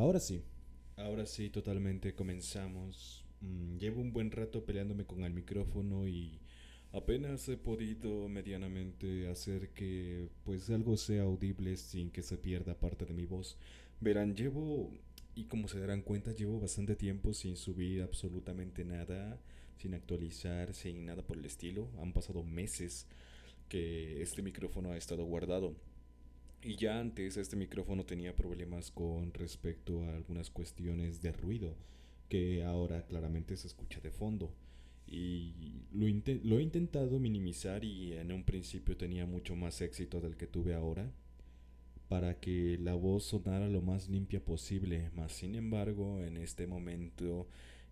Ahora sí, ahora sí, totalmente comenzamos. Mm, llevo un buen rato peleándome con el micrófono y apenas he podido medianamente hacer que pues algo sea audible sin que se pierda parte de mi voz. Verán, llevo, y como se darán cuenta, llevo bastante tiempo sin subir absolutamente nada, sin actualizar, sin nada por el estilo. Han pasado meses que este micrófono ha estado guardado. Y ya antes este micrófono tenía problemas con respecto a algunas cuestiones de ruido, que ahora claramente se escucha de fondo. Y lo, lo he intentado minimizar y en un principio tenía mucho más éxito del que tuve ahora, para que la voz sonara lo más limpia posible, mas sin embargo en este momento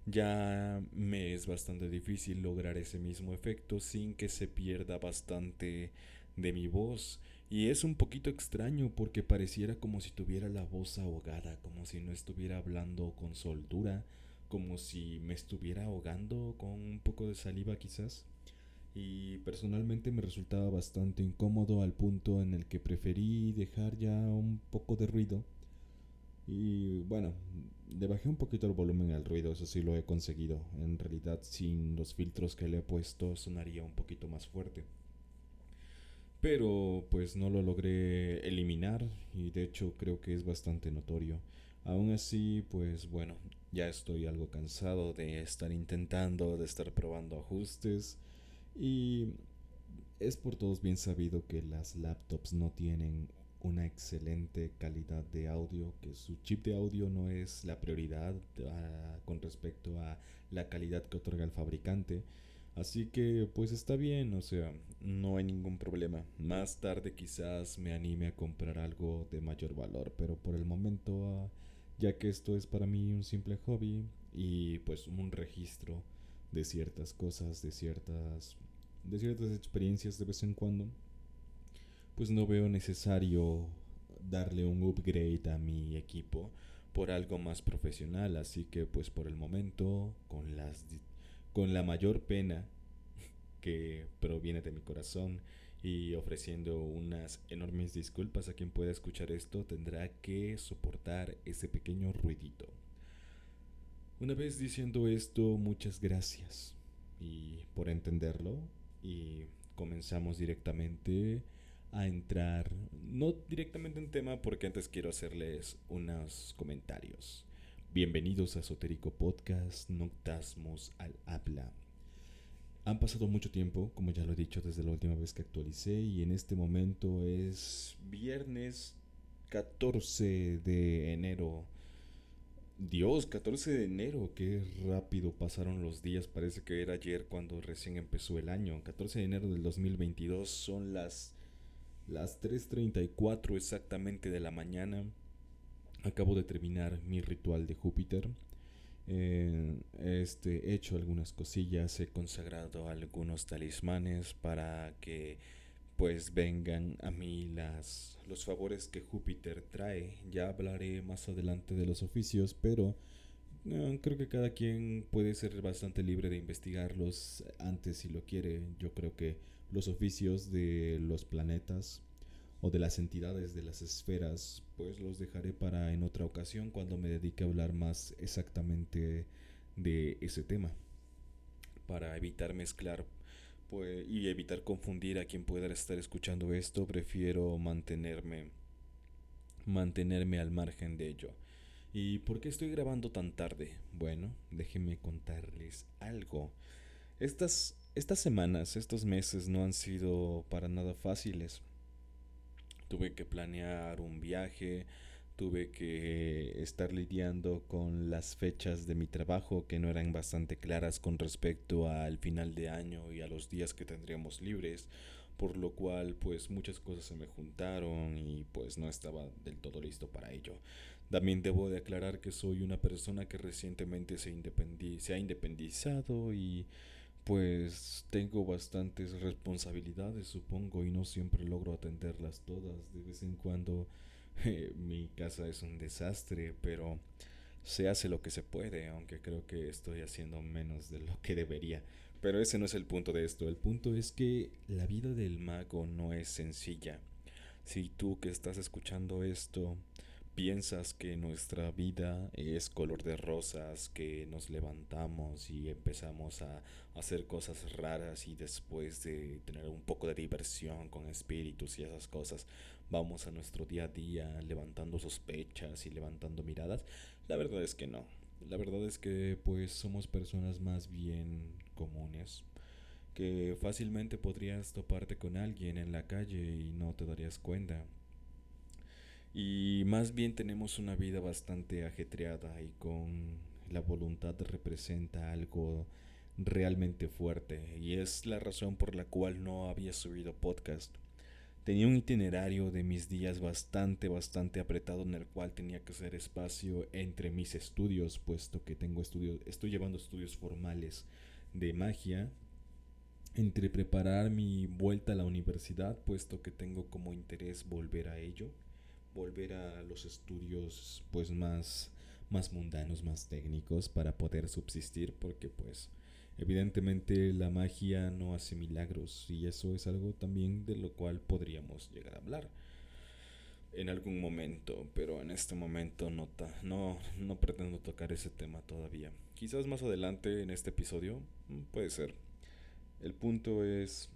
ya me es bastante difícil lograr ese mismo efecto sin que se pierda bastante de mi voz y es un poquito extraño porque pareciera como si tuviera la voz ahogada, como si no estuviera hablando con soltura, como si me estuviera ahogando con un poco de saliva quizás. Y personalmente me resultaba bastante incómodo al punto en el que preferí dejar ya un poco de ruido. Y bueno, le bajé un poquito el volumen al ruido, eso sí lo he conseguido. En realidad sin los filtros que le he puesto sonaría un poquito más fuerte pero pues no lo logré eliminar y de hecho creo que es bastante notorio. Aún así, pues bueno, ya estoy algo cansado de estar intentando, de estar probando ajustes y es por todos bien sabido que las laptops no tienen una excelente calidad de audio, que su chip de audio no es la prioridad ah, con respecto a la calidad que otorga el fabricante. Así que pues está bien, o sea, no hay ningún problema. Más tarde quizás me anime a comprar algo de mayor valor, pero por el momento, ah, ya que esto es para mí un simple hobby y pues un registro de ciertas cosas, de ciertas de ciertas experiencias de vez en cuando, pues no veo necesario darle un upgrade a mi equipo por algo más profesional, así que pues por el momento con las con la mayor pena que proviene de mi corazón y ofreciendo unas enormes disculpas a quien pueda escuchar esto, tendrá que soportar ese pequeño ruidito. Una vez diciendo esto, muchas gracias y por entenderlo y comenzamos directamente a entrar, no directamente en tema porque antes quiero hacerles unos comentarios. Bienvenidos a Esotérico Podcast Noctasmos al Habla. Han pasado mucho tiempo, como ya lo he dicho desde la última vez que actualicé, y en este momento es viernes 14 de enero. Dios, 14 de enero, qué rápido pasaron los días, parece que era ayer cuando recién empezó el año. 14 de enero del 2022 son las, las 3.34 exactamente de la mañana. Acabo de terminar mi ritual de Júpiter. Eh, este, he hecho algunas cosillas, he consagrado algunos talismanes para que pues vengan a mí las, los favores que Júpiter trae. Ya hablaré más adelante de los oficios, pero eh, creo que cada quien puede ser bastante libre de investigarlos antes si lo quiere. Yo creo que los oficios de los planetas o de las entidades de las esferas, pues los dejaré para en otra ocasión cuando me dedique a hablar más exactamente de ese tema. Para evitar mezclar pues, y evitar confundir a quien pueda estar escuchando esto, prefiero mantenerme mantenerme al margen de ello. ¿Y por qué estoy grabando tan tarde? Bueno, déjenme contarles algo. Estas, estas semanas, estos meses no han sido para nada fáciles tuve que planear un viaje, tuve que estar lidiando con las fechas de mi trabajo que no eran bastante claras con respecto al final de año y a los días que tendríamos libres, por lo cual pues muchas cosas se me juntaron y pues no estaba del todo listo para ello. También debo de aclarar que soy una persona que recientemente se, se ha independizado y pues tengo bastantes responsabilidades, supongo, y no siempre logro atenderlas todas. De vez en cuando eh, mi casa es un desastre, pero se hace lo que se puede, aunque creo que estoy haciendo menos de lo que debería. Pero ese no es el punto de esto. El punto es que la vida del mago no es sencilla. Si tú que estás escuchando esto piensas que nuestra vida es color de rosas, que nos levantamos y empezamos a hacer cosas raras y después de tener un poco de diversión con espíritus y esas cosas, vamos a nuestro día a día levantando sospechas y levantando miradas, la verdad es que no. La verdad es que pues somos personas más bien comunes, que fácilmente podrías toparte con alguien en la calle y no te darías cuenta y más bien tenemos una vida bastante ajetreada y con la voluntad representa algo realmente fuerte y es la razón por la cual no había subido podcast. Tenía un itinerario de mis días bastante, bastante apretado en el cual tenía que hacer espacio entre mis estudios, puesto que tengo estudios, estoy llevando estudios formales de magia, entre preparar mi vuelta a la universidad, puesto que tengo como interés volver a ello volver a los estudios pues más más mundanos, más técnicos para poder subsistir porque pues evidentemente la magia no hace milagros y eso es algo también de lo cual podríamos llegar a hablar en algún momento, pero en este momento no, no, no pretendo tocar ese tema todavía. Quizás más adelante en este episodio, mm, puede ser. El punto es,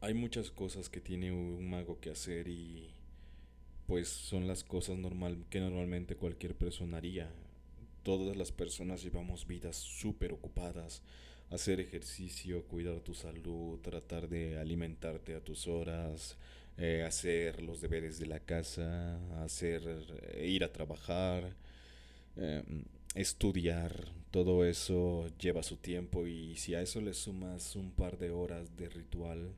hay muchas cosas que tiene un mago que hacer y pues son las cosas normal que normalmente cualquier persona haría. Todas las personas llevamos vidas súper ocupadas. Hacer ejercicio, cuidar tu salud, tratar de alimentarte a tus horas, eh, hacer los deberes de la casa, hacer eh, ir a trabajar, em, estudiar, todo eso lleva su tiempo y si a eso le sumas un par de horas de ritual,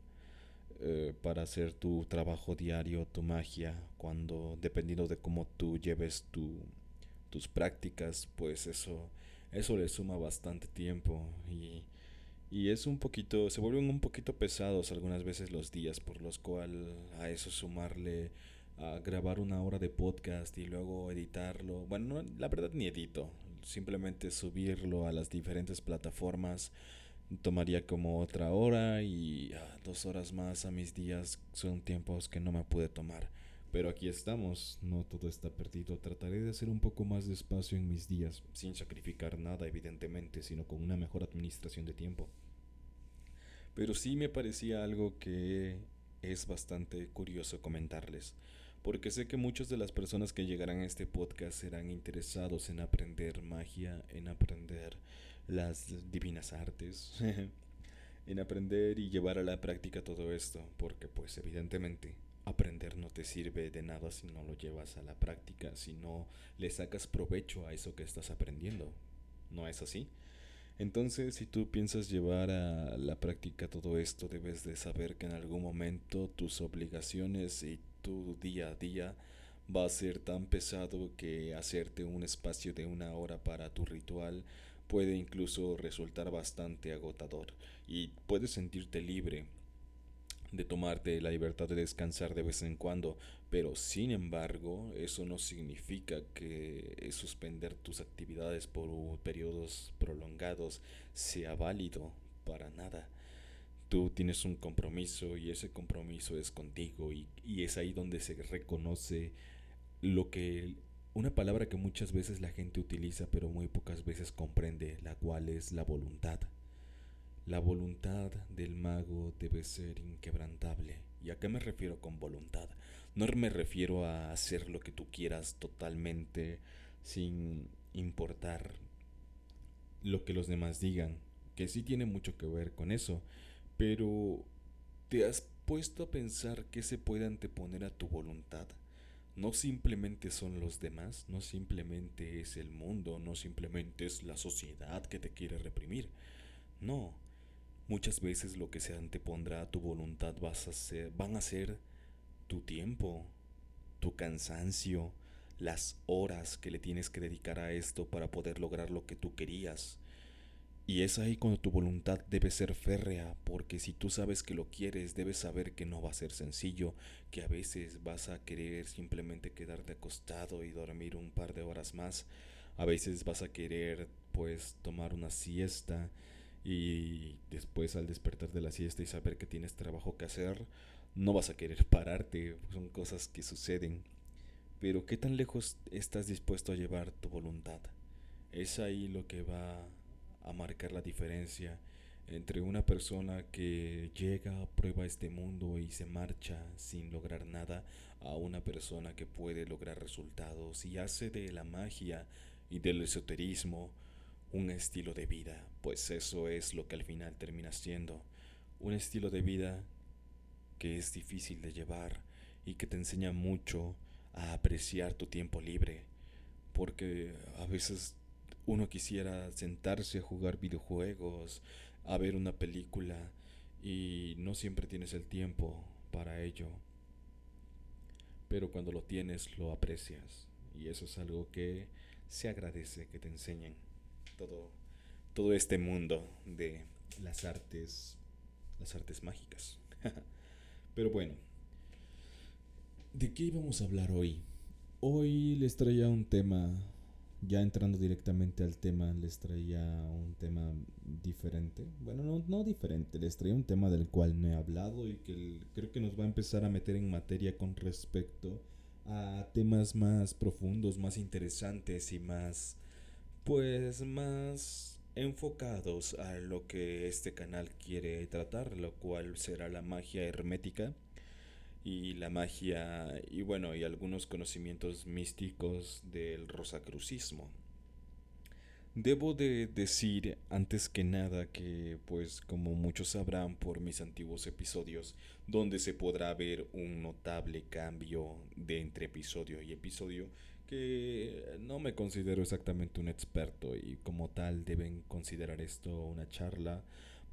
eh, para hacer tu trabajo diario, tu magia, cuando dependiendo de cómo tú lleves tu, tus prácticas, pues eso, eso le suma bastante tiempo y, y es un poquito, se vuelven un poquito pesados algunas veces los días, por los cuales a eso sumarle a grabar una hora de podcast y luego editarlo. Bueno, la verdad ni edito, simplemente subirlo a las diferentes plataformas tomaría como otra hora y ah, dos horas más a mis días son tiempos que no me pude tomar. Pero aquí estamos, no todo está perdido. Trataré de hacer un poco más de espacio en mis días, sin sacrificar nada evidentemente, sino con una mejor administración de tiempo. Pero sí me parecía algo que es bastante curioso comentarles, porque sé que muchas de las personas que llegarán a este podcast serán interesados en aprender magia, en aprender las divinas artes, en aprender y llevar a la práctica todo esto, porque pues evidentemente aprender no te sirve de nada si no lo llevas a la práctica, si no le sacas provecho a eso que estás aprendiendo. ¿No es así? Entonces, si tú piensas llevar a la práctica todo esto, debes de saber que en algún momento tus obligaciones y tu día a día va a ser tan pesado que hacerte un espacio de una hora para tu ritual puede incluso resultar bastante agotador y puedes sentirte libre de tomarte la libertad de descansar de vez en cuando, pero sin embargo eso no significa que suspender tus actividades por periodos prolongados sea válido para nada. Tú tienes un compromiso y ese compromiso es contigo y, y es ahí donde se reconoce lo que una palabra que muchas veces la gente utiliza pero muy pocas veces comprende, la cual es la voluntad. La voluntad del mago debe ser inquebrantable. ¿Y a qué me refiero con voluntad? No me refiero a hacer lo que tú quieras totalmente sin importar lo que los demás digan, que sí tiene mucho que ver con eso, pero ¿te has puesto a pensar qué se puede anteponer a tu voluntad? no simplemente son los demás, no simplemente es el mundo, no simplemente es la sociedad que te quiere reprimir. No, muchas veces lo que se antepondrá a tu voluntad vas a ser, van a ser tu tiempo, tu cansancio, las horas que le tienes que dedicar a esto para poder lograr lo que tú querías. Y es ahí cuando tu voluntad debe ser férrea, porque si tú sabes que lo quieres, debes saber que no va a ser sencillo, que a veces vas a querer simplemente quedarte acostado y dormir un par de horas más, a veces vas a querer pues tomar una siesta y después al despertar de la siesta y saber que tienes trabajo que hacer, no vas a querer pararte, son cosas que suceden. Pero ¿qué tan lejos estás dispuesto a llevar tu voluntad? Es ahí lo que va a marcar la diferencia entre una persona que llega, prueba este mundo y se marcha sin lograr nada a una persona que puede lograr resultados y hace de la magia y del esoterismo un estilo de vida, pues eso es lo que al final termina siendo, un estilo de vida que es difícil de llevar y que te enseña mucho a apreciar tu tiempo libre, porque a veces uno quisiera sentarse a jugar videojuegos, a ver una película y no siempre tienes el tiempo para ello. Pero cuando lo tienes lo aprecias. Y eso es algo que se agradece que te enseñen todo todo este mundo de las artes las artes mágicas. Pero bueno, ¿de qué íbamos a hablar hoy? Hoy les traía un tema ya entrando directamente al tema, les traía un tema diferente. Bueno, no, no diferente, les traía un tema del cual no he hablado y que creo que nos va a empezar a meter en materia con respecto a temas más profundos, más interesantes y más, pues, más enfocados a lo que este canal quiere tratar, lo cual será la magia hermética y la magia y bueno, y algunos conocimientos místicos del rosacrucismo. Debo de decir antes que nada que, pues como muchos sabrán por mis antiguos episodios, donde se podrá ver un notable cambio de entre episodio y episodio, que no me considero exactamente un experto y como tal deben considerar esto una charla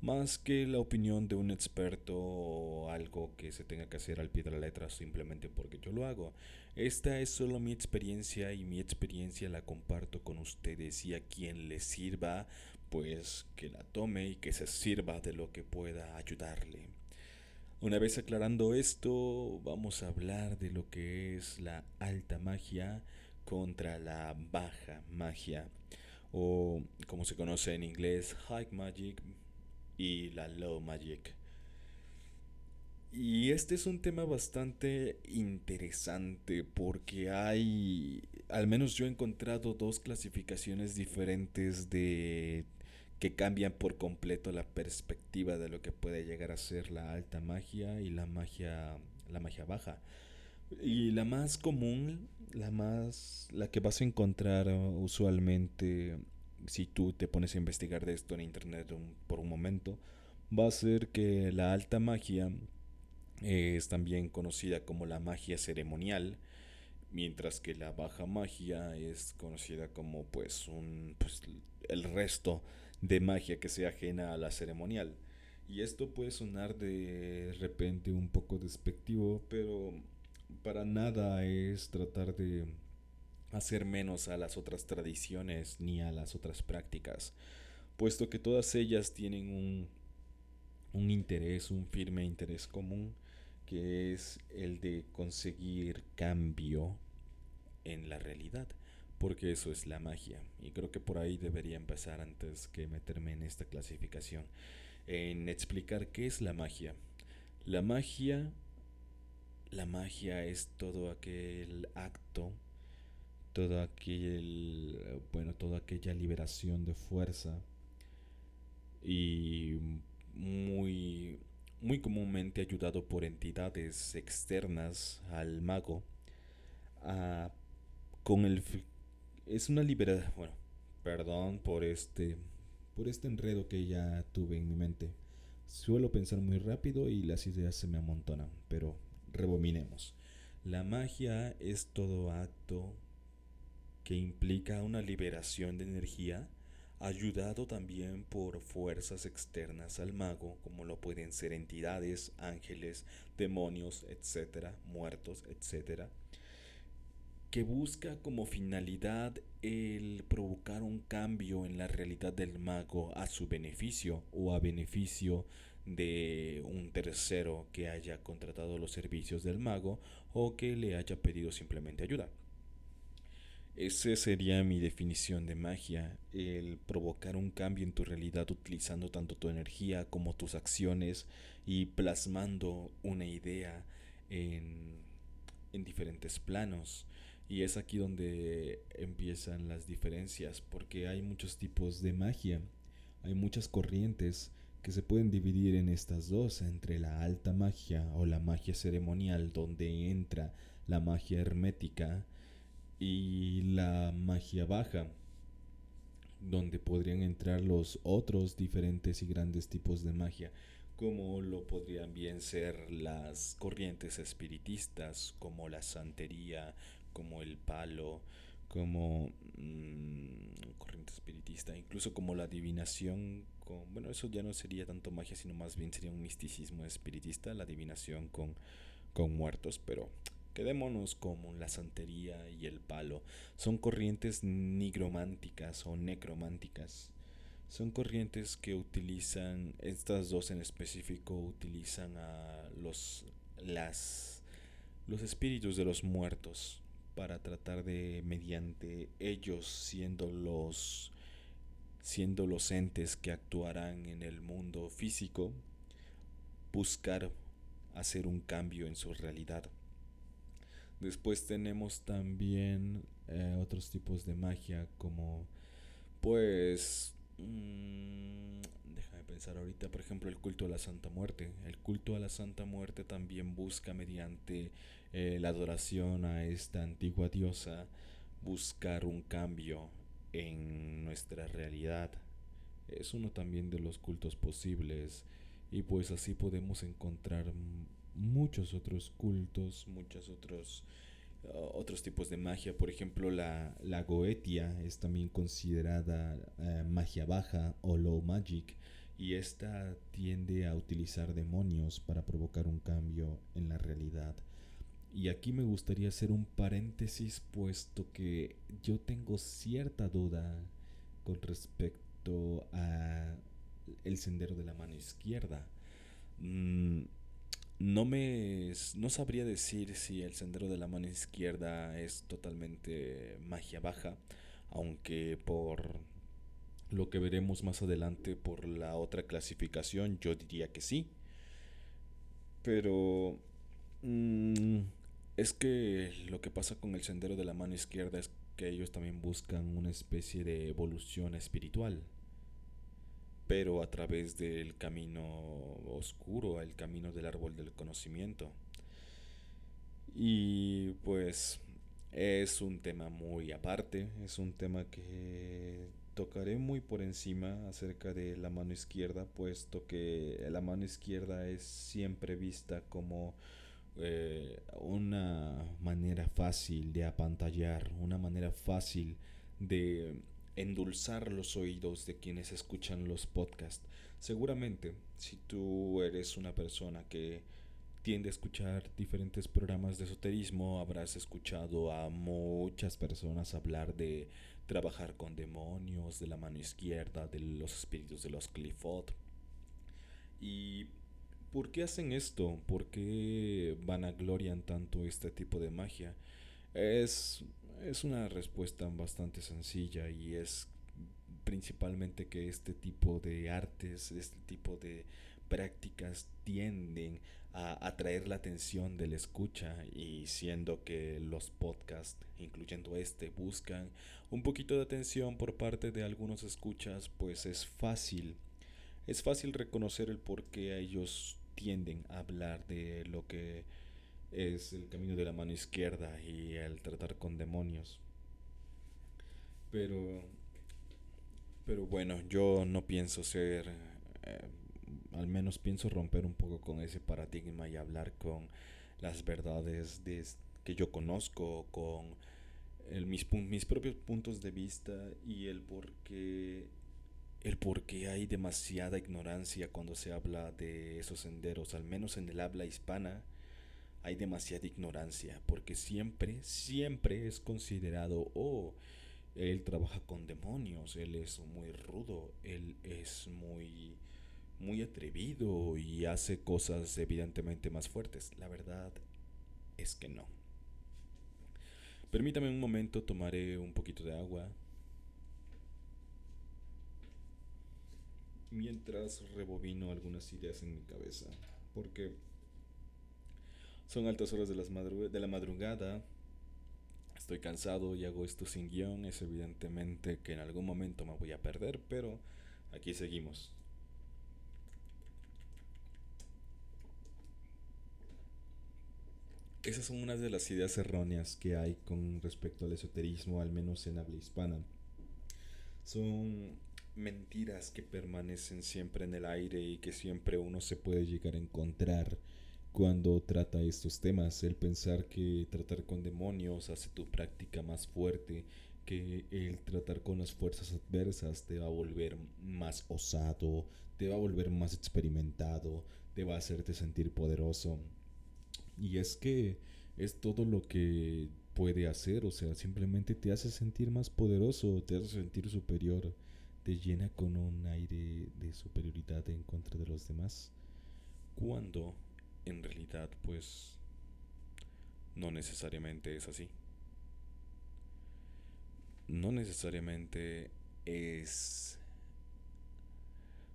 más que la opinión de un experto o algo que se tenga que hacer al pie de la letra simplemente porque yo lo hago. Esta es solo mi experiencia y mi experiencia la comparto con ustedes y a quien le sirva, pues que la tome y que se sirva de lo que pueda ayudarle. Una vez aclarando esto, vamos a hablar de lo que es la alta magia contra la baja magia o como se conoce en inglés high magic y la Low Magic. Y este es un tema bastante interesante porque hay, al menos yo he encontrado dos clasificaciones diferentes de que cambian por completo la perspectiva de lo que puede llegar a ser la alta magia y la magia la magia baja. Y la más común, la más la que vas a encontrar usualmente si tú te pones a investigar de esto en internet por un momento, va a ser que la alta magia es también conocida como la magia ceremonial, mientras que la baja magia es conocida como pues un pues, el resto de magia que sea ajena a la ceremonial. Y esto puede sonar de repente un poco despectivo, pero para nada es tratar de hacer menos a las otras tradiciones ni a las otras prácticas, puesto que todas ellas tienen un, un interés, un firme interés común, que es el de conseguir cambio en la realidad, porque eso es la magia, y creo que por ahí debería empezar antes que meterme en esta clasificación, en explicar qué es la magia. La magia, la magia es todo aquel acto todo aquel, bueno, toda aquella liberación de fuerza y muy, muy comúnmente ayudado por entidades externas al mago con el es una liberación bueno perdón por este por este enredo que ya tuve en mi mente. Suelo pensar muy rápido y las ideas se me amontonan pero rebominemos la magia es todo acto que implica una liberación de energía, ayudado también por fuerzas externas al mago, como lo pueden ser entidades, ángeles, demonios, etcétera, muertos, etcétera, que busca como finalidad el provocar un cambio en la realidad del mago a su beneficio o a beneficio de un tercero que haya contratado los servicios del mago o que le haya pedido simplemente ayuda. Esa sería mi definición de magia, el provocar un cambio en tu realidad utilizando tanto tu energía como tus acciones y plasmando una idea en, en diferentes planos. Y es aquí donde empiezan las diferencias, porque hay muchos tipos de magia, hay muchas corrientes que se pueden dividir en estas dos, entre la alta magia o la magia ceremonial, donde entra la magia hermética, y la magia baja, donde podrían entrar los otros diferentes y grandes tipos de magia, como lo podrían bien ser las corrientes espiritistas, como la santería, como el palo, como mm, corriente espiritista, incluso como la adivinación, con, bueno, eso ya no sería tanto magia, sino más bien sería un misticismo espiritista, la adivinación con, con muertos, pero quedémonos como la santería y el palo. Son corrientes nigrománticas o necrománticas. Son corrientes que utilizan, estas dos en específico, utilizan a los, las, los espíritus de los muertos para tratar de, mediante ellos siendo los, siendo los entes que actuarán en el mundo físico, buscar hacer un cambio en su realidad. Después tenemos también eh, otros tipos de magia como pues mmm, déjame pensar ahorita por ejemplo el culto a la Santa Muerte el culto a la Santa Muerte también busca mediante eh, la adoración a esta antigua diosa, buscar un cambio en nuestra realidad. Es uno también de los cultos posibles y pues así podemos encontrar muchos otros cultos, muchos otros uh, otros tipos de magia. Por ejemplo, la, la Goetia es también considerada uh, magia baja o low magic y esta tiende a utilizar demonios para provocar un cambio en la realidad. Y aquí me gustaría hacer un paréntesis puesto que yo tengo cierta duda con respecto a el sendero de la mano izquierda. Mm, no me no sabría decir si el sendero de la mano izquierda es totalmente magia baja, aunque por lo que veremos más adelante por la otra clasificación yo diría que sí. Pero mmm, es que lo que pasa con el sendero de la mano izquierda es que ellos también buscan una especie de evolución espiritual, pero a través del camino oscuro, el camino del árbol del conocimiento. Y pues es un tema muy aparte, es un tema que tocaré muy por encima acerca de la mano izquierda, puesto que la mano izquierda es siempre vista como eh, una manera fácil de apantallar, una manera fácil de endulzar los oídos de quienes escuchan los podcasts. Seguramente, si tú eres una persona que tiende a escuchar diferentes programas de esoterismo, habrás escuchado a muchas personas hablar de trabajar con demonios, de la mano izquierda, de los espíritus de los Clifford. Y ¿Por qué hacen esto? ¿Por qué vanaglorian tanto este tipo de magia? Es, es una respuesta bastante sencilla y es principalmente que este tipo de artes, este tipo de prácticas tienden a atraer la atención del escucha y siendo que los podcasts, incluyendo este, buscan un poquito de atención por parte de algunos escuchas, pues es fácil, es fácil reconocer el por qué ellos tienden a hablar de lo que es el camino de la mano izquierda y el tratar con demonios. Pero, pero bueno, yo no pienso ser, eh, al menos pienso romper un poco con ese paradigma y hablar con las verdades de, que yo conozco, con el, mis, mis propios puntos de vista y el por qué el por qué hay demasiada ignorancia cuando se habla de esos senderos, al menos en el habla hispana, hay demasiada ignorancia, porque siempre, siempre es considerado, oh, él trabaja con demonios, él es muy rudo, él es muy, muy atrevido y hace cosas evidentemente más fuertes. La verdad es que no. Permítame un momento, tomaré un poquito de agua. Mientras rebobino algunas ideas en mi cabeza. Porque son altas horas de, las de la madrugada. estoy cansado y hago esto sin guion, es evidentemente que en algún momento me voy a perder, pero aquí seguimos. Esas son unas de las ideas erróneas que hay con respecto al esoterismo, al menos en habla hispana. Son mentiras que permanecen siempre en el aire y que siempre uno se puede llegar a encontrar cuando trata estos temas. El pensar que tratar con demonios hace tu práctica más fuerte, que el tratar con las fuerzas adversas te va a volver más osado, te va a volver más experimentado, te va a hacerte sentir poderoso. Y es que es todo lo que puede hacer, o sea, simplemente te hace sentir más poderoso, te hace sentir superior, te llena con un aire de superioridad en contra de los demás. Cuando en realidad pues no necesariamente es así. No necesariamente es...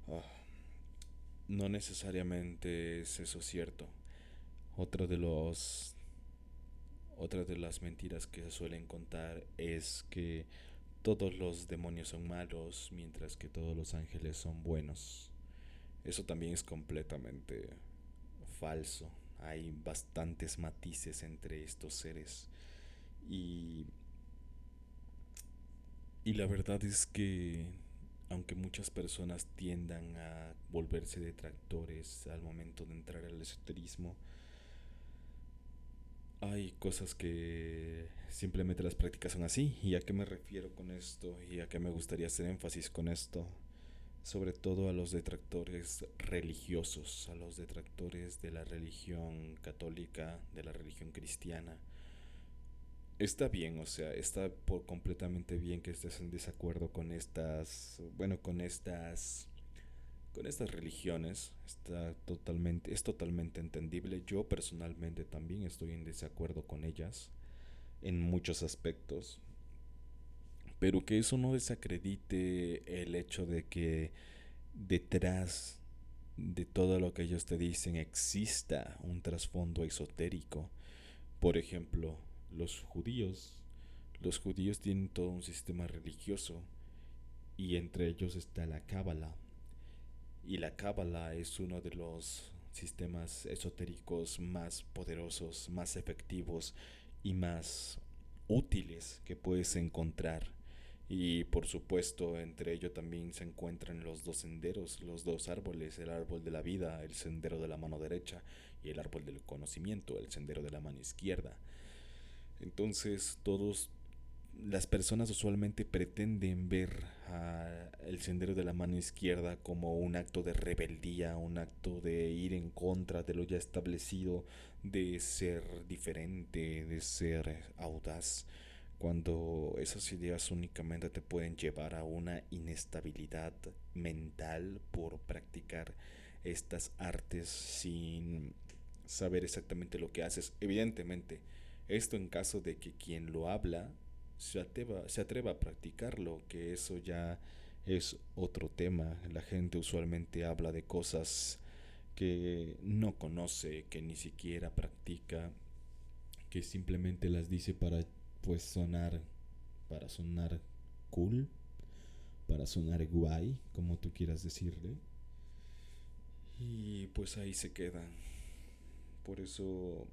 Ah, no necesariamente es eso cierto. Otra de los otra de las mentiras que se suelen contar es que todos los demonios son malos mientras que todos los ángeles son buenos. Eso también es completamente falso. Hay bastantes matices entre estos seres. Y, y la verdad es que aunque muchas personas tiendan a volverse detractores al momento de entrar al esoterismo, hay cosas que simplemente las prácticas son así. ¿Y a qué me refiero con esto? ¿Y a qué me gustaría hacer énfasis con esto? Sobre todo a los detractores religiosos, a los detractores de la religión católica, de la religión cristiana. Está bien, o sea, está por completamente bien que estés en desacuerdo con estas, bueno, con estas con estas religiones está totalmente, es totalmente entendible. Yo personalmente también estoy en desacuerdo con ellas en muchos aspectos. Pero que eso no desacredite el hecho de que detrás de todo lo que ellos te dicen exista un trasfondo esotérico. Por ejemplo, los judíos. Los judíos tienen todo un sistema religioso y entre ellos está la cábala y la Cábala es uno de los sistemas esotéricos más poderosos, más efectivos y más útiles que puedes encontrar. Y por supuesto, entre ellos también se encuentran los dos senderos, los dos árboles, el árbol de la vida, el sendero de la mano derecha, y el árbol del conocimiento, el sendero de la mano izquierda. Entonces, todos las personas usualmente pretenden ver el sendero de la mano izquierda como un acto de rebeldía, un acto de ir en contra de lo ya establecido, de ser diferente, de ser audaz, cuando esas ideas únicamente te pueden llevar a una inestabilidad mental por practicar estas artes sin saber exactamente lo que haces. Evidentemente, esto en caso de que quien lo habla se atreva, se atreva a practicarlo, que eso ya es otro tema. La gente usualmente habla de cosas que no conoce, que ni siquiera practica, que simplemente las dice para pues sonar para sonar cool, para sonar guay, como tú quieras decirle. Y pues ahí se quedan. Por eso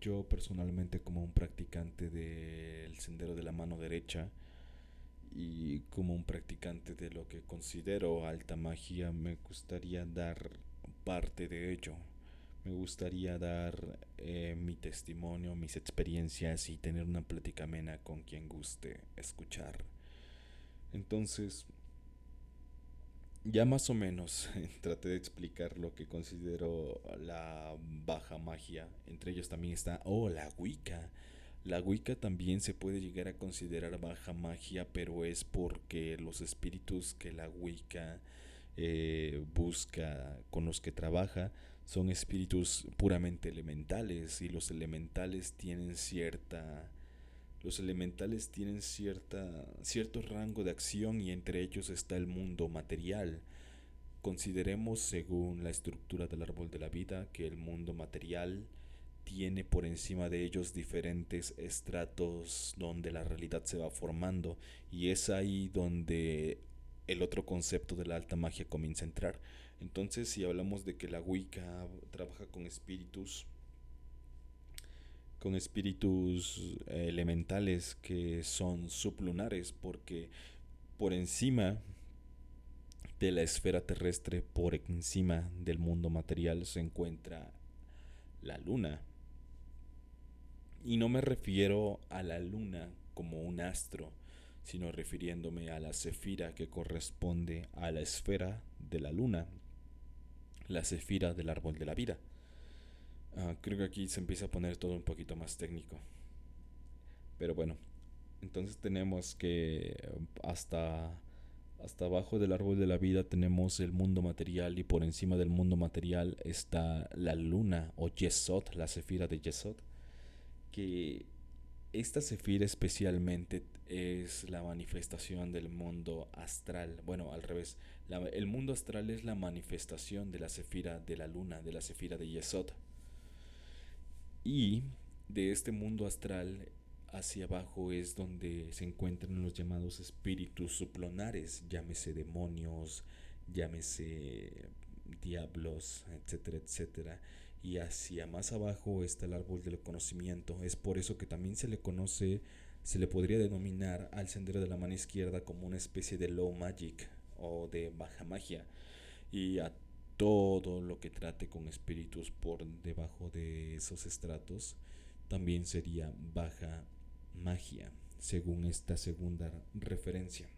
yo personalmente como un practicante del sendero de la mano derecha y como un practicante de lo que considero alta magia me gustaría dar parte de ello. Me gustaría dar eh, mi testimonio, mis experiencias y tener una plática amena con quien guste escuchar. Entonces, ya más o menos traté de explicar lo que considero la baja magia. Entre ellos también está, oh, la Wicca. La Wicca también se puede llegar a considerar baja magia, pero es porque los espíritus que la Wicca eh, busca, con los que trabaja, son espíritus puramente elementales y los elementales tienen cierta los elementales tienen cierta, cierto rango de acción y entre ellos está el mundo material. Consideremos, según la estructura del árbol de la vida, que el mundo material tiene por encima de ellos diferentes estratos donde la realidad se va formando y es ahí donde el otro concepto de la alta magia comienza a entrar. Entonces, si hablamos de que la Wicca trabaja con espíritus, con espíritus eh, elementales que son sublunares, porque por encima de la esfera terrestre, por encima del mundo material, se encuentra la luna. Y no me refiero a la luna como un astro, sino refiriéndome a la cefira que corresponde a la esfera de la luna, la cefira del árbol de la vida. Ah, creo que aquí se empieza a poner todo un poquito más técnico. Pero bueno, entonces tenemos que hasta, hasta abajo del árbol de la vida tenemos el mundo material y por encima del mundo material está la luna o Yesod, la cefira de Yesod, que esta cefira especialmente es la manifestación del mundo astral. Bueno, al revés, el mundo astral es la manifestación de la cefira de la luna, de la cefira de Yesod. Y de este mundo astral hacia abajo es donde se encuentran los llamados espíritus suplonares, llámese demonios, llámese diablos, etcétera, etcétera y hacia más abajo está el árbol del conocimiento. Es por eso que también se le conoce, se le podría denominar al sendero de la mano izquierda como una especie de low magic o de baja magia. Y a todo lo que trate con espíritus por debajo de esos estratos también sería baja magia, según esta segunda referencia.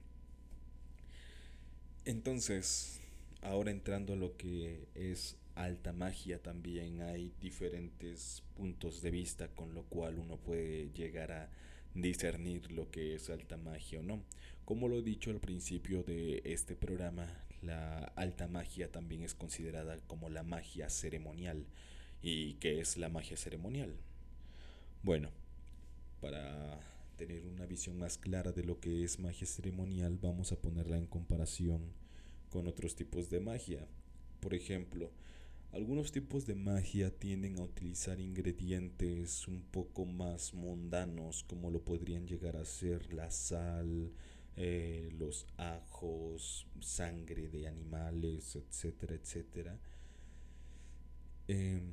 Entonces, ahora entrando a lo que es alta magia también hay diferentes puntos de vista con lo cual uno puede llegar a discernir lo que es alta magia o no. Como lo he dicho al principio de este programa, la alta magia también es considerada como la magia ceremonial. ¿Y qué es la magia ceremonial? Bueno, para tener una visión más clara de lo que es magia ceremonial, vamos a ponerla en comparación con otros tipos de magia. Por ejemplo, algunos tipos de magia tienden a utilizar ingredientes un poco más mundanos, como lo podrían llegar a ser la sal, eh, los ajos, sangre de animales, etcétera, etcétera. Em,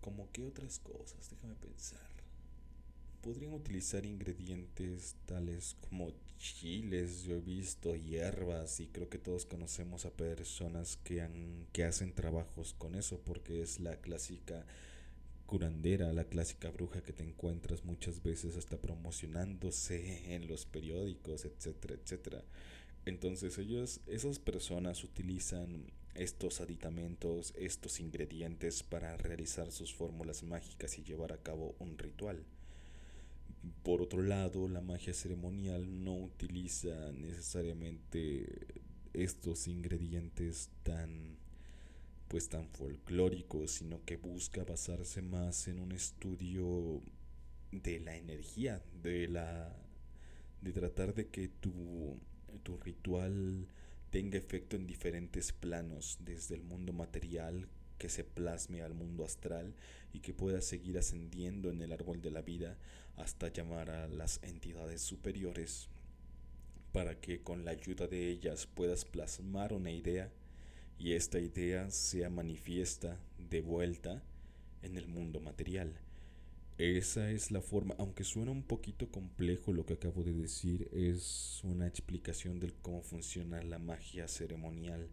como que otras cosas, déjame pensar podrían utilizar ingredientes tales como chiles, yo he visto hierbas y creo que todos conocemos a personas que, han, que hacen trabajos con eso porque es la clásica curandera, la clásica bruja que te encuentras muchas veces hasta promocionándose en los periódicos, etcétera, etcétera. Entonces ellos, esas personas utilizan estos aditamentos, estos ingredientes para realizar sus fórmulas mágicas y llevar a cabo un ritual. Por otro lado, la magia ceremonial no utiliza necesariamente estos ingredientes tan pues tan folclóricos, sino que busca basarse más en un estudio de la energía, de la de tratar de que tu, tu ritual tenga efecto en diferentes planos, desde el mundo material que se plasme al mundo astral y que pueda seguir ascendiendo en el árbol de la vida hasta llamar a las entidades superiores para que con la ayuda de ellas puedas plasmar una idea y esta idea sea manifiesta de vuelta en el mundo material. Esa es la forma, aunque suena un poquito complejo lo que acabo de decir, es una explicación de cómo funciona la magia ceremonial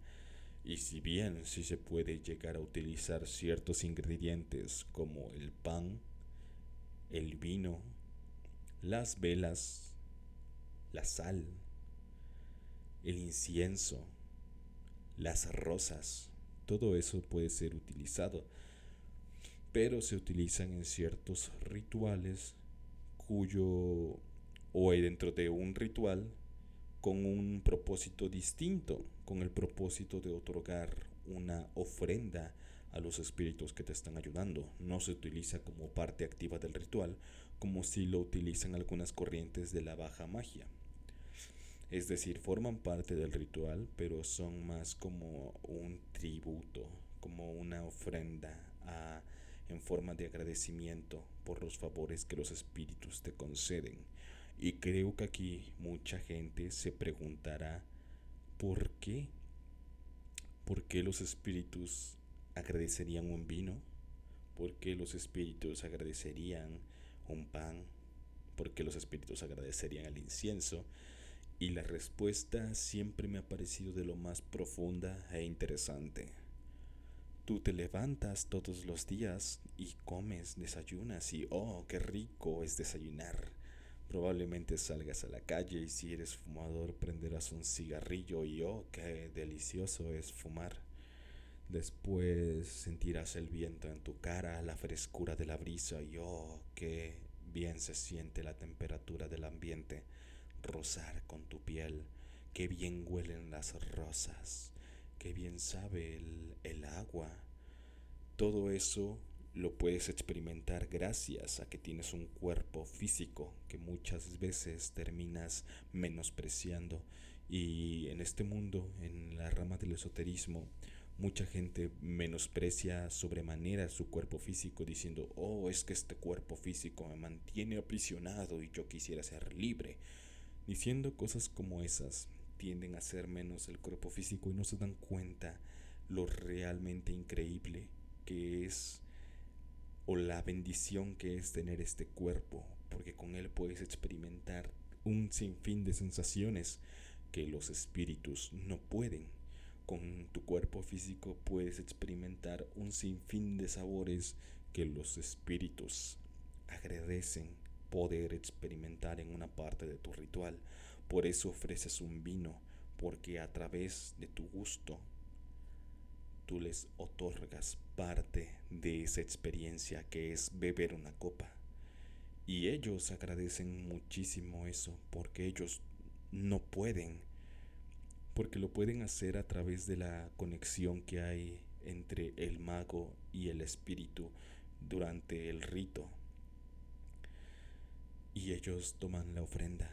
y si bien sí se puede llegar a utilizar ciertos ingredientes como el pan, el vino, las velas, la sal, el incienso, las rosas, todo eso puede ser utilizado, pero se utilizan en ciertos rituales cuyo o dentro de un ritual con un propósito distinto, con el propósito de otorgar una ofrenda a los espíritus que te están ayudando. No se utiliza como parte activa del ritual, como si lo utilizan algunas corrientes de la baja magia. Es decir, forman parte del ritual, pero son más como un tributo, como una ofrenda en forma de agradecimiento por los favores que los espíritus te conceden. Y creo que aquí mucha gente se preguntará, ¿por qué? ¿Por qué los espíritus agradecerían un vino? ¿Por qué los espíritus agradecerían un pan? ¿Por qué los espíritus agradecerían el incienso? Y la respuesta siempre me ha parecido de lo más profunda e interesante. Tú te levantas todos los días y comes, desayunas y oh, qué rico es desayunar. Probablemente salgas a la calle y si eres fumador prenderás un cigarrillo y oh, qué delicioso es fumar. Después sentirás el viento en tu cara, la frescura de la brisa y oh, qué bien se siente la temperatura del ambiente rozar con tu piel, qué bien huelen las rosas, qué bien sabe el, el agua. Todo eso lo puedes experimentar gracias a que tienes un cuerpo físico que muchas veces terminas menospreciando y en este mundo, en la rama del esoterismo, mucha gente menosprecia sobremanera su cuerpo físico diciendo, oh, es que este cuerpo físico me mantiene aprisionado y yo quisiera ser libre. Diciendo cosas como esas tienden a ser menos el cuerpo físico y no se dan cuenta lo realmente increíble que es o la bendición que es tener este cuerpo, porque con él puedes experimentar un sinfín de sensaciones que los espíritus no pueden. Con tu cuerpo físico puedes experimentar un sinfín de sabores que los espíritus agradecen poder experimentar en una parte de tu ritual. Por eso ofreces un vino, porque a través de tu gusto tú les otorgas parte de esa experiencia que es beber una copa. Y ellos agradecen muchísimo eso, porque ellos no pueden, porque lo pueden hacer a través de la conexión que hay entre el mago y el espíritu durante el rito y ellos toman la ofrenda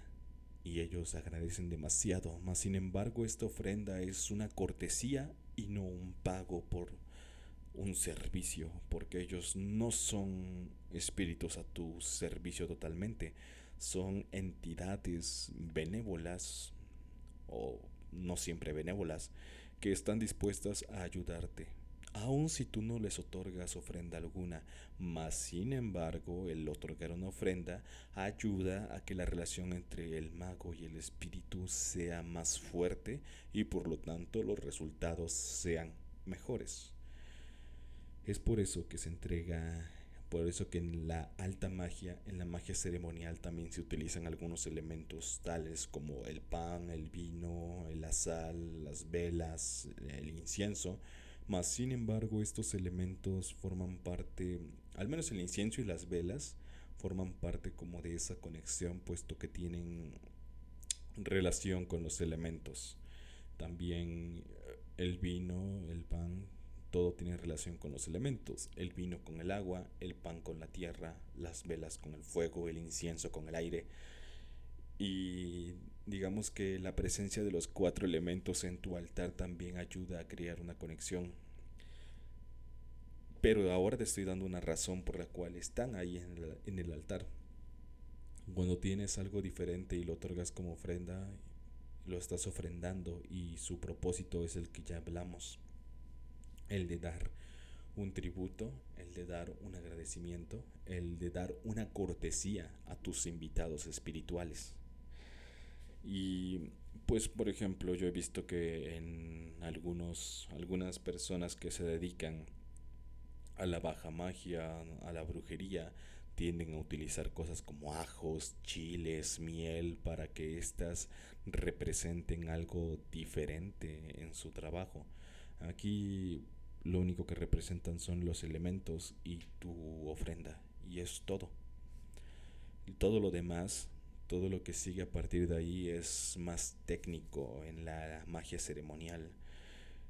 y ellos agradecen demasiado, mas sin embargo esta ofrenda es una cortesía y no un pago por un servicio, porque ellos no son espíritus a tu servicio totalmente, son entidades benévolas o no siempre benévolas que están dispuestas a ayudarte aun si tú no les otorgas ofrenda alguna, mas sin embargo el otorgar una ofrenda ayuda a que la relación entre el mago y el espíritu sea más fuerte y por lo tanto los resultados sean mejores. Es por eso que se entrega, por eso que en la alta magia, en la magia ceremonial también se utilizan algunos elementos tales como el pan, el vino, la sal, las velas, el incienso, mas, sin embargo, estos elementos forman parte, al menos el incienso y las velas, forman parte como de esa conexión, puesto que tienen relación con los elementos. También eh, el vino, el pan, todo tiene relación con los elementos. El vino con el agua, el pan con la tierra, las velas con el fuego, el incienso con el aire. Y digamos que la presencia de los cuatro elementos en tu altar también ayuda a crear una conexión. Pero ahora te estoy dando una razón por la cual están ahí en el, altar. Cuando tienes algo diferente y lo otorgas como ofrenda, lo estás ofrendando y su propósito es el que ya hablamos. El de dar un tributo, el de dar un agradecimiento, el de dar una cortesía a tus invitados espirituales. Y pues por ejemplo yo he visto que en algunos, algunas personas que se dedican a la baja magia, a la brujería, tienden a utilizar cosas como ajos, chiles, miel para que éstas representen algo diferente en su trabajo. Aquí lo único que representan son los elementos y tu ofrenda y es todo. Y todo lo demás todo lo que sigue a partir de ahí es más técnico en la magia ceremonial.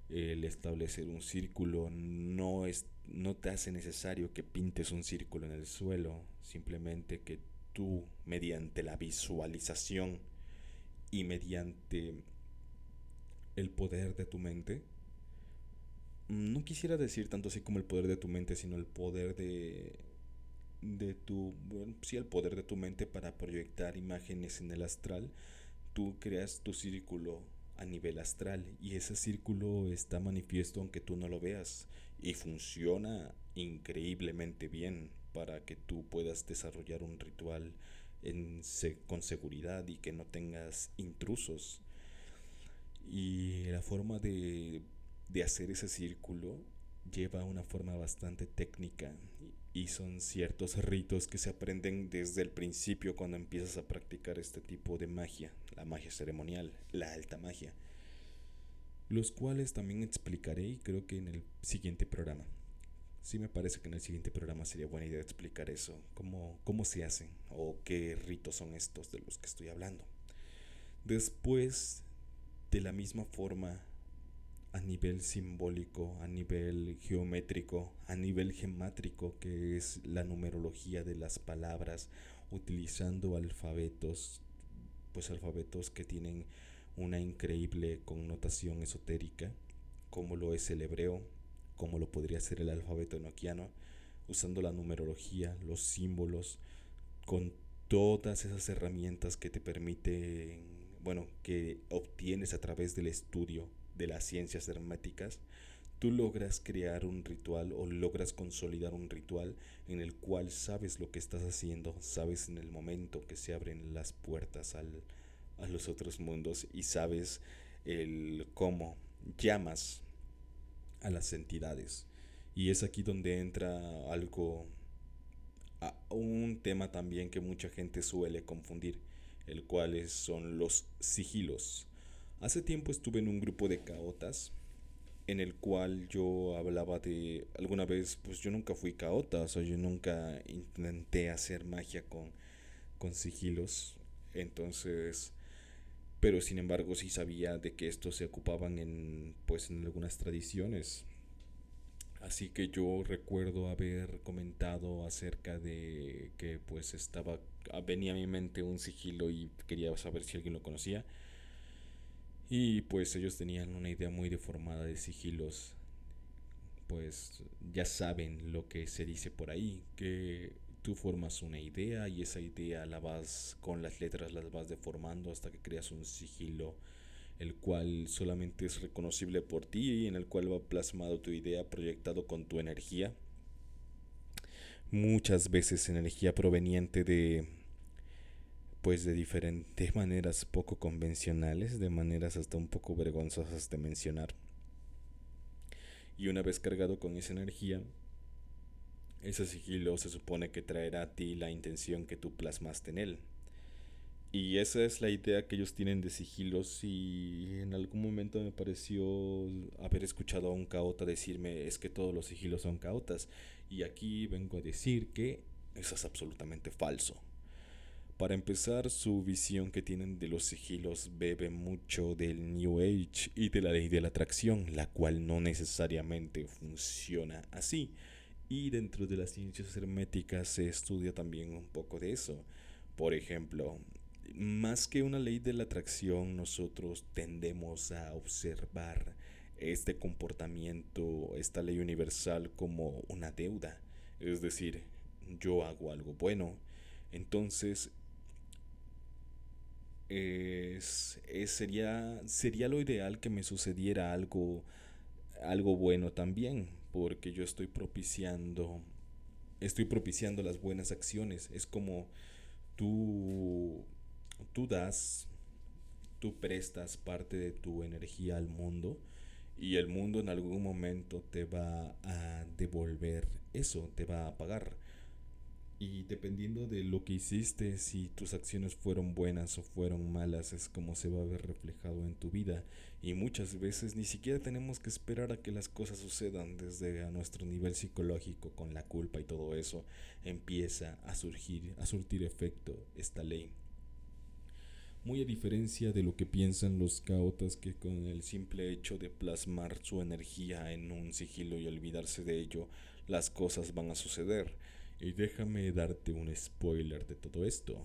El establecer un círculo no, es, no te hace necesario que pintes un círculo en el suelo, simplemente que tú, mediante la visualización y mediante el poder de tu mente, no quisiera decir tanto así como el poder de tu mente, sino el poder de de tu, el poder de tu mente para proyectar imágenes en el astral, tú creas tu círculo a nivel astral y ese círculo está manifiesto aunque tú no lo veas y funciona increíblemente bien para que tú puedas desarrollar un ritual con seguridad y que no tengas intrusos. Y la forma de, de hacer ese círculo lleva una forma bastante técnica y son ciertos ritos que se aprenden desde el principio cuando empiezas a practicar este tipo de magia, la magia ceremonial, la alta magia, los cuales también explicaré y creo que en el siguiente programa. Sí me parece que en el siguiente programa sería buena idea explicar eso, cómo, cómo se hacen o qué ritos son estos de los que estoy hablando. Después, de la misma forma, a nivel simbólico, a nivel geométrico, a nivel gemátrico, que es la numerología de las palabras, utilizando alfabetos, pues alfabetos que tienen una increíble connotación esotérica, como lo es el hebreo, como lo podría ser el alfabeto enoquiano, usando la numerología, los símbolos, con todas esas herramientas que te permiten, bueno, que obtienes a través del estudio de las ciencias herméticas, tú logras crear un ritual o logras consolidar un ritual en el cual sabes lo que estás haciendo, sabes en el momento que se abren las puertas al, a los otros mundos y sabes el cómo llamas a las entidades. Y es aquí donde entra algo, a un tema también que mucha gente suele confundir, el cual son los sigilos. Hace tiempo estuve en un grupo de caotas en el cual yo hablaba de alguna vez, pues yo nunca fui caota, o sea, yo nunca intenté hacer magia con, con sigilos, entonces, pero sin embargo sí sabía de que estos se ocupaban en, pues en algunas tradiciones. Así que yo recuerdo haber comentado acerca de que pues estaba, venía a mi mente un sigilo y quería saber si alguien lo conocía. Y pues ellos tenían una idea muy deformada de sigilos. Pues ya saben lo que se dice por ahí, que tú formas una idea y esa idea la vas con las letras las vas deformando hasta que creas un sigilo el cual solamente es reconocible por ti y en el cual va plasmado tu idea proyectado con tu energía. Muchas veces energía proveniente de pues de diferentes maneras poco convencionales, de maneras hasta un poco vergonzosas de mencionar. Y una vez cargado con esa energía, ese sigilo se supone que traerá a ti la intención que tú plasmaste en él. Y esa es la idea que ellos tienen de sigilos y en algún momento me pareció haber escuchado a un caota decirme es que todos los sigilos son caotas y aquí vengo a decir que eso es absolutamente falso. Para empezar, su visión que tienen de los sigilos bebe mucho del New Age y de la ley de la atracción, la cual no necesariamente funciona así. Y dentro de las ciencias herméticas se estudia también un poco de eso. Por ejemplo, más que una ley de la atracción, nosotros tendemos a observar este comportamiento, esta ley universal como una deuda. Es decir, yo hago algo bueno, entonces es, sería, sería lo ideal que me sucediera algo, algo bueno también, porque yo estoy propiciando, estoy propiciando las buenas acciones. Es como tú, tú das, tú prestas parte de tu energía al mundo y el mundo en algún momento te va a devolver eso, te va a pagar. Y dependiendo de lo que hiciste, si tus acciones fueron buenas o fueron malas, es como se va a ver reflejado en tu vida. Y muchas veces ni siquiera tenemos que esperar a que las cosas sucedan desde a nuestro nivel psicológico con la culpa y todo eso. Empieza a surgir, a surtir efecto esta ley. Muy a diferencia de lo que piensan los caotas que con el simple hecho de plasmar su energía en un sigilo y olvidarse de ello, las cosas van a suceder y déjame darte un spoiler de todo esto.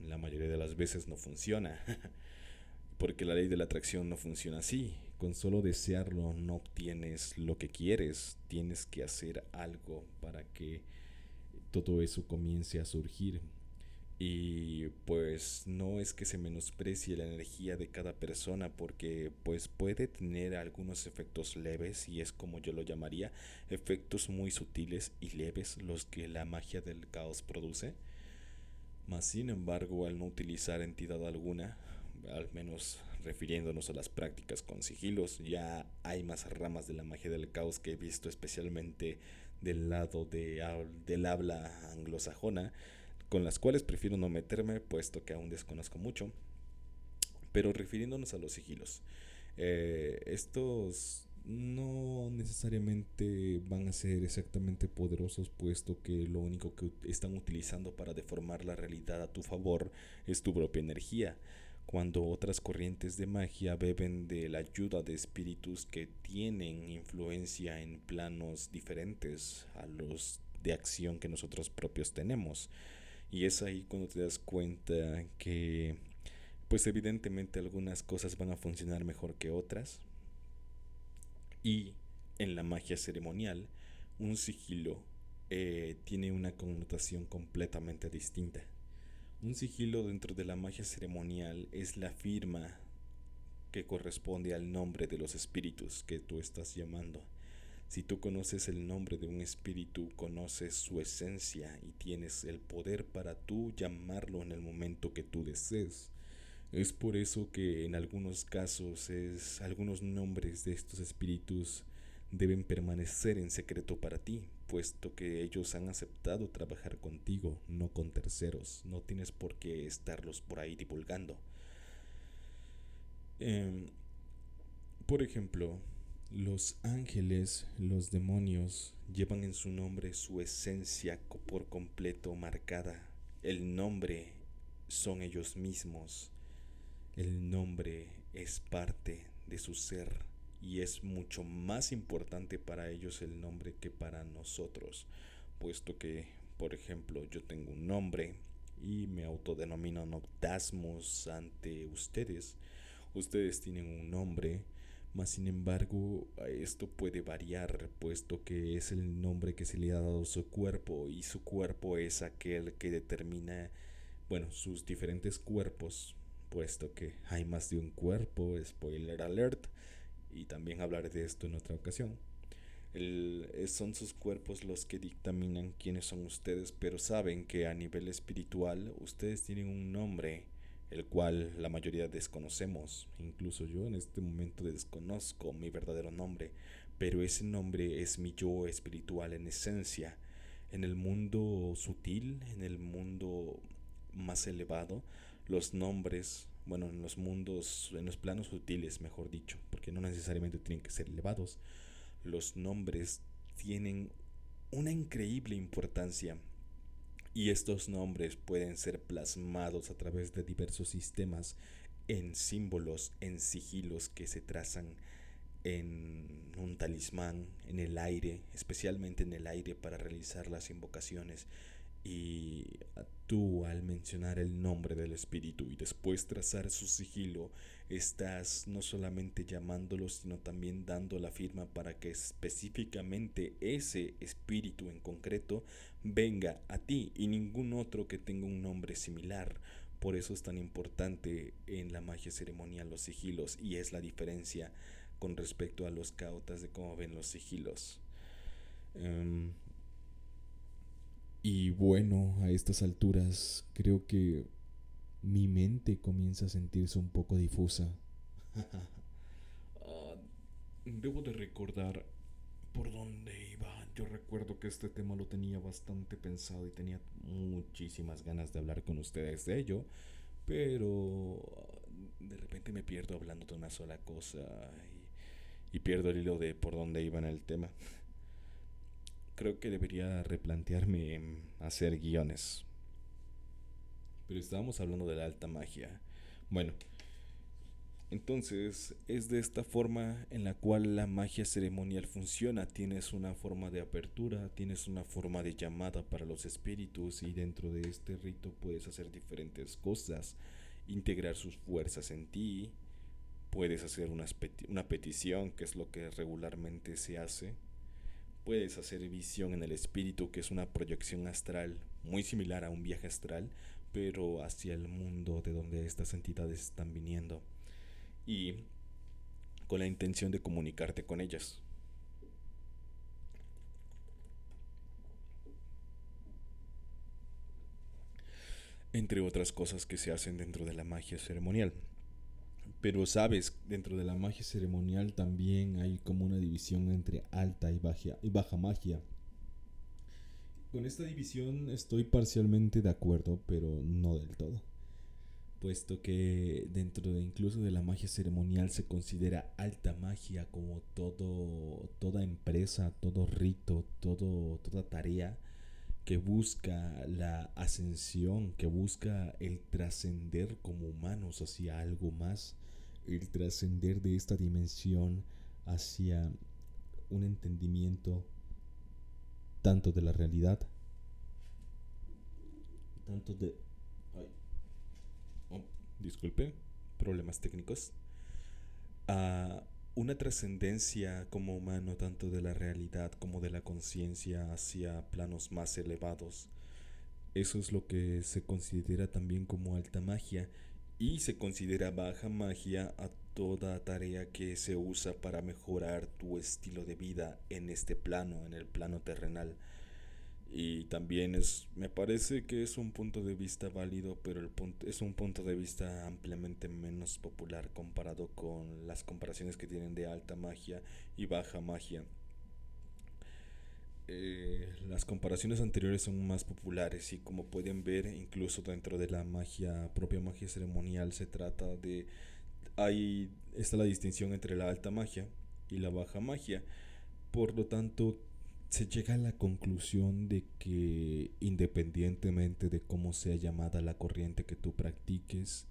La mayoría de las veces no funciona. Porque la ley de la atracción no funciona así. Con solo desearlo no obtienes lo que quieres. Tienes que hacer algo para que todo eso comience a surgir. Y pues no es que se menosprecie la energía de cada persona porque pues puede tener algunos efectos leves y es como yo lo llamaría efectos muy sutiles y leves los que la magia del caos produce. Mas sin embargo al no utilizar entidad alguna, al menos refiriéndonos a las prácticas con sigilos, ya hay más ramas de la magia del caos que he visto especialmente del lado de, del habla anglosajona con las cuales prefiero no meterme, puesto que aún desconozco mucho. Pero refiriéndonos a los sigilos, eh, estos no necesariamente van a ser exactamente poderosos, puesto que lo único que están utilizando para deformar la realidad a tu favor es tu propia energía cuando otras corrientes de magia beben de la ayuda de espíritus que tienen influencia en planos diferentes a los de acción que nosotros propios tenemos. Y es ahí cuando te das cuenta que, pues evidentemente algunas cosas van a funcionar mejor que otras. Y en la magia ceremonial, un sigilo eh, tiene una connotación completamente distinta. Un sigilo dentro de la magia ceremonial es la firma que corresponde al nombre de los espíritus que tú estás llamando. Si tú conoces el nombre de un espíritu, conoces su esencia y tienes el poder para tú llamarlo en el momento que tú desees. Es por eso que en algunos casos es algunos nombres de estos espíritus deben permanecer en secreto para ti, puesto que ellos han aceptado trabajar contigo, no con terceros. No tienes por qué estarlos por ahí divulgando. Em, por ejemplo, los ángeles, los demonios, llevan en su nombre su esencia por completo marcada. El nombre son ellos mismos. El nombre es parte de su ser y es mucho más importante para ellos el nombre que para nosotros, puesto que, por ejemplo, yo tengo un nombre y me autodenomino Noctasmus ante ustedes. Ustedes tienen un nombre mas sin embargo, esto puede variar, puesto que es el nombre que se le ha dado su cuerpo, y su cuerpo es aquel que determina, bueno, sus diferentes cuerpos, puesto que hay más de un cuerpo, spoiler alert, y también hablaré de esto en otra ocasión. son sus cuerpos los que dictaminan quiénes son ustedes, pero saben que a nivel espiritual ustedes tienen un nombre el cual la mayoría desconocemos. Incluso yo en este momento desconozco mi verdadero nombre, pero ese nombre es mi yo espiritual en esencia. En el mundo sutil, en el mundo más elevado, los nombres, bueno, en los mundos, en los planos sutiles, mejor dicho, porque no necesariamente tienen que ser elevados, los nombres tienen una increíble importancia y estos nombres pueden ser plasmados a través de diversos sistemas en símbolos, en sigilos que se trazan en un talismán, en el aire, especialmente en el aire para realizar las invocaciones y tú al mencionar el nombre del espíritu y después trazar su sigilo, estás no solamente llamándolo, sino también dando la firma para que específicamente ese espíritu en concreto venga a ti y ningún otro que tenga un nombre similar. Por eso es tan importante en la magia ceremonial los sigilos y es la diferencia con respecto a los cautas de cómo ven los sigilos. Em, y bueno, a estas alturas creo que mi mente comienza a sentirse un poco difusa. Ah, debo de recordar por dónde iba. Yo recuerdo que este tema lo tenía bastante pensado y tenía muchísimas ganas de hablar con ustedes de ello, pero de repente me pierdo hablando de una sola cosa y, y pierdo el hilo de por dónde iba en el tema creo que debería replantearme hacer guiones. Pero estábamos hablando de la alta magia. Bueno, entonces es de esta forma en la cual la magia ceremonial funciona. Tienes una forma de apertura, tienes una forma de llamada para los espíritus y dentro de este rito puedes hacer diferentes cosas. Integrar sus fuerzas en ti, puedes hacer una, una petición, que es lo que regularmente se hace. Puedes hacer visión en el espíritu, que es una proyección astral muy similar a un viaje astral, pero hacia el mundo de donde estas entidades están viniendo. Y con la intención de comunicarte con ellas. Entre otras cosas que se hacen dentro de la magia ceremonial. Pero sabes, dentro de la magia ceremonial también hay como una división entre alta y baja, y baja magia. Con esta división estoy parcialmente de acuerdo, pero no del todo. Puesto que dentro de incluso de la magia ceremonial se considera alta magia como todo toda empresa, todo rito, todo toda tarea que busca la ascensión, que busca el trascender como humanos hacia algo más el trascender de esta dimensión hacia un entendimiento tanto de la realidad, tanto de... Oh, disculpe, problemas técnicos. A una trascendencia como humano tanto de la realidad como de la conciencia hacia planos más elevados. Eso es lo que se considera también como alta magia y se considera baja magia a toda tarea que se usa para mejorar tu estilo de vida en este plano, en el plano terrenal. Y también es, me parece que es un punto de vista válido, pero es un punto de vista ampliamente menos popular comparado con las comparaciones que tienen de alta magia y baja magia. Eh, las comparaciones anteriores son más populares y como pueden ver incluso dentro de la magia propia magia ceremonial se trata de ahí está la distinción entre la alta magia y la baja magia. Por lo tanto se llega a la conclusión de que independientemente de cómo sea llamada la corriente que tú practiques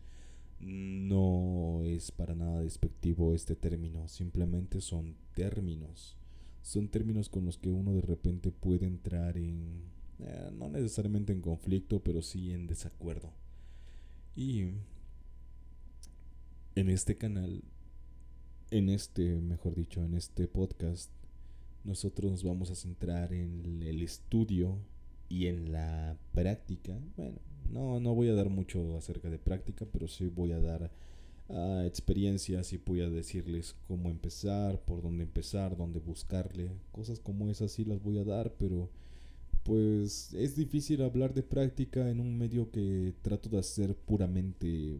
no es para nada despectivo este término simplemente son términos son términos con los que uno de repente puede entrar en, eh, no necesariamente en conflicto, pero sí en desacuerdo. Y en este canal, en este, mejor dicho, en este podcast, nosotros nos vamos a centrar en el estudio y en la práctica. Bueno, no, no voy a dar mucho acerca de práctica, pero sí voy a dar experiencias y voy a decirles cómo empezar, por dónde empezar, dónde buscarle. Cosas como esas sí las voy a dar, pero pues es difícil hablar de práctica en un medio que trato de hacer puramente